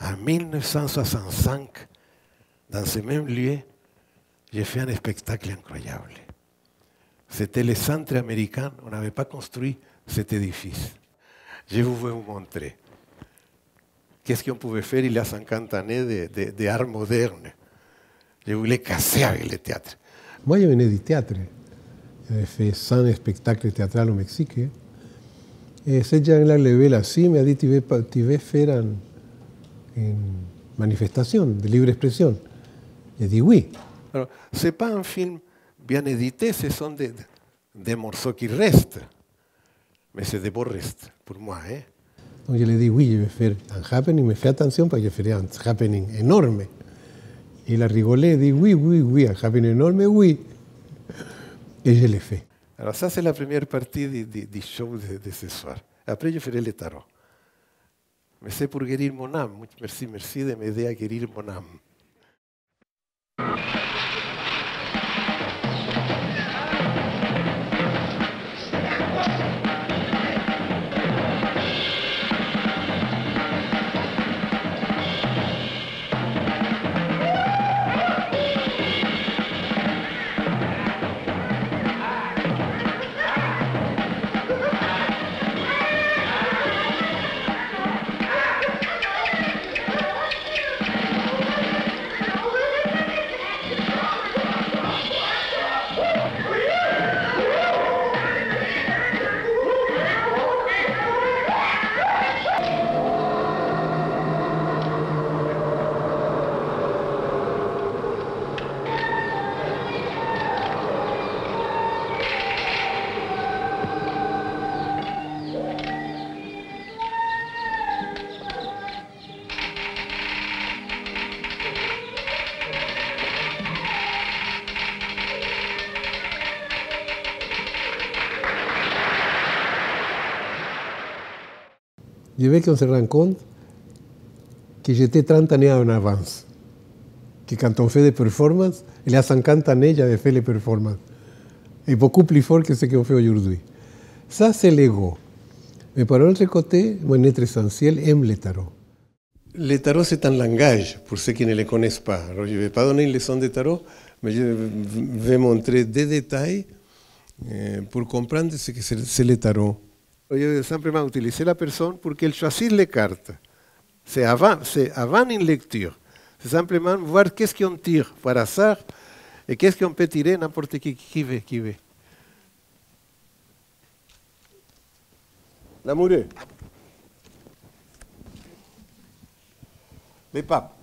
En 1965, dans ce même lieu, j'ai fait un spectacle incroyable. C'était le centre américain, on n'avait pas construit cet édifice. Je vais vous montrer. Qu'est-ce qu'on pouvait faire il y a 50 années de, de, art moderne? Je voulais casser avec le théâtre. Moi, je venais du théâtre. J'avais fait 100 spectacles théâtraux au Mexique. Et ce gens-là levé la il m'a dit, tu veux, faire une manifestation de libre expression J'ai dit oui. Ce n'est pas un film bien édité, ce sont des, des morceaux qui restent. Mais c'est des beaux restes pour moi. Hein? Donc je lui ai dit oui, je vais faire un happening, me fait attention parce que je ferai un happening énorme. Et il a rigolé, dit oui, oui, oui, un happening énorme, oui. Et je l'ai fait. Alors ça, c'est la première partie du, du, du show de, de, ce soir. Après, je ferai le tarot. Mais c'est pour guérir mon âme. Merci, merci de m'aider à guérir mon âme. Je veux qu'on se rende compte que j'étais 30 années en avance. Que quand on fait des performances, il y a 50 années, j'avais fait les performances. Et beaucoup plus fort que ce qu'on fait aujourd'hui. Ça, c'est l'ego. Mais par l'autre côté, mon être essentiel aime le tarot. Le tarot, c'est un langage, pour ceux qui ne le connaissent pas. Alors, je ne vais pas donner une leçon de tarot, mais je vais montrer des détails pour comprendre ce que c'est le tarot. Je simplement utiliser la personne pour qu'elle choisisse les cartes. C'est avant, c'est avant une lecture. C'est simplement voir qu'est-ce qu'on tire par hasard et qu'est-ce qu'on peut tirer n'importe qui qui veut. Qui veut. L'amoureux. Les papes.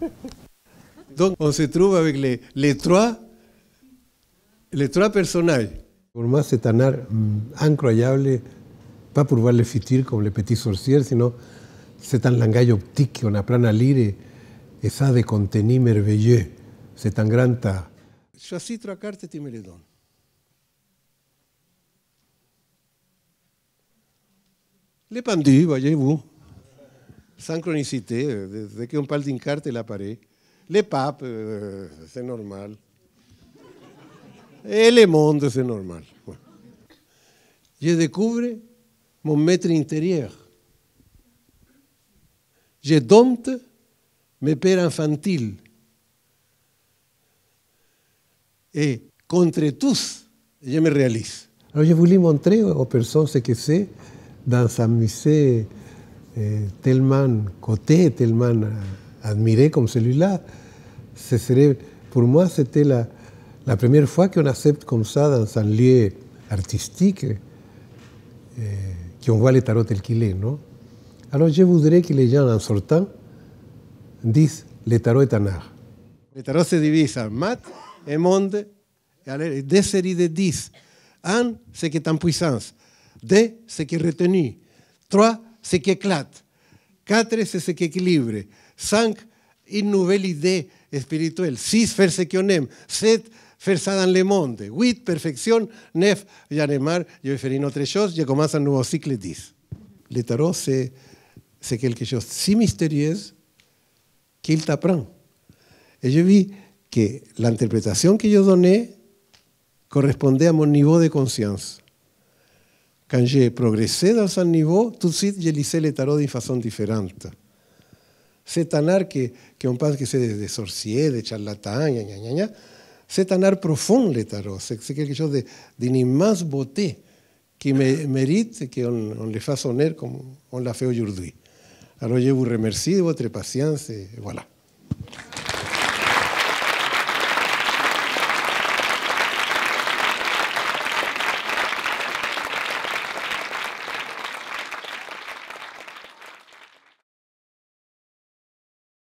Donc on se trouve avec les, les, trois, les trois personnages. Pour moi, c'est un art incroyable pas pour voir le futur comme les petits sorciers, sino c'est un langage optique, on apprend lire et ça de contenu merveilleux. C'est un grand art. Choisis trois cartes et tu me les donnes. Les pendus, voyez-vous. Synchronicité, dès qu'on parle d'une carte, elle apparaît. Les papes, euh, c'est normal. Et le monde, c'est normal. Je découvre mon maître intérieur. Je dompte mes pères infantiles. Et contre tous, je me réalise. Alors je voulais montrer aux personnes ce que c'est dans un musée eh, tellement coté, tellement admiré comme celui-là. Ce serait, pour moi, c'était la, la première fois qu'on accepte comme ça dans un lieu artistique. Qu'on voit le tarot tel qu'il est, non? Alors je voudrais que les gens, en sortant, disent le tarot est un art. Le tarot se divise en mat et monde, et deux séries de 10. Un, c'est qui est en puissance. Deux, c'est qui est retenu. Trois, c'est qui éclate. Quatre, c'est ce qui équilibre. Cinq, une nouvelle idée spirituelle. Six, faire ce qu'on aime. Sept, dans le monde. 8, perfection. 9, Yanemar, je commence un nouveau cycle 10. Le tarot, c'est quelque chose de si mystérieux qu'il t'apprend. Et je vis que l'interprétation que je donnais correspondait à mon niveau de conscience. Quand j'ai progressé dans un niveau, tout de suite, je lisais le tarot d'une façon différente. c'est un que, que on pense que c'est des, des sorciers, des charlatans, gna, gna, gna. C'est un art profond, le tarot. C'est quelque chose de- d'une immense beauté qui mé- mérite qu'on on le fasse honneur comme on l'a fait aujourd'hui. Alors je vous remercie de votre patience voilà.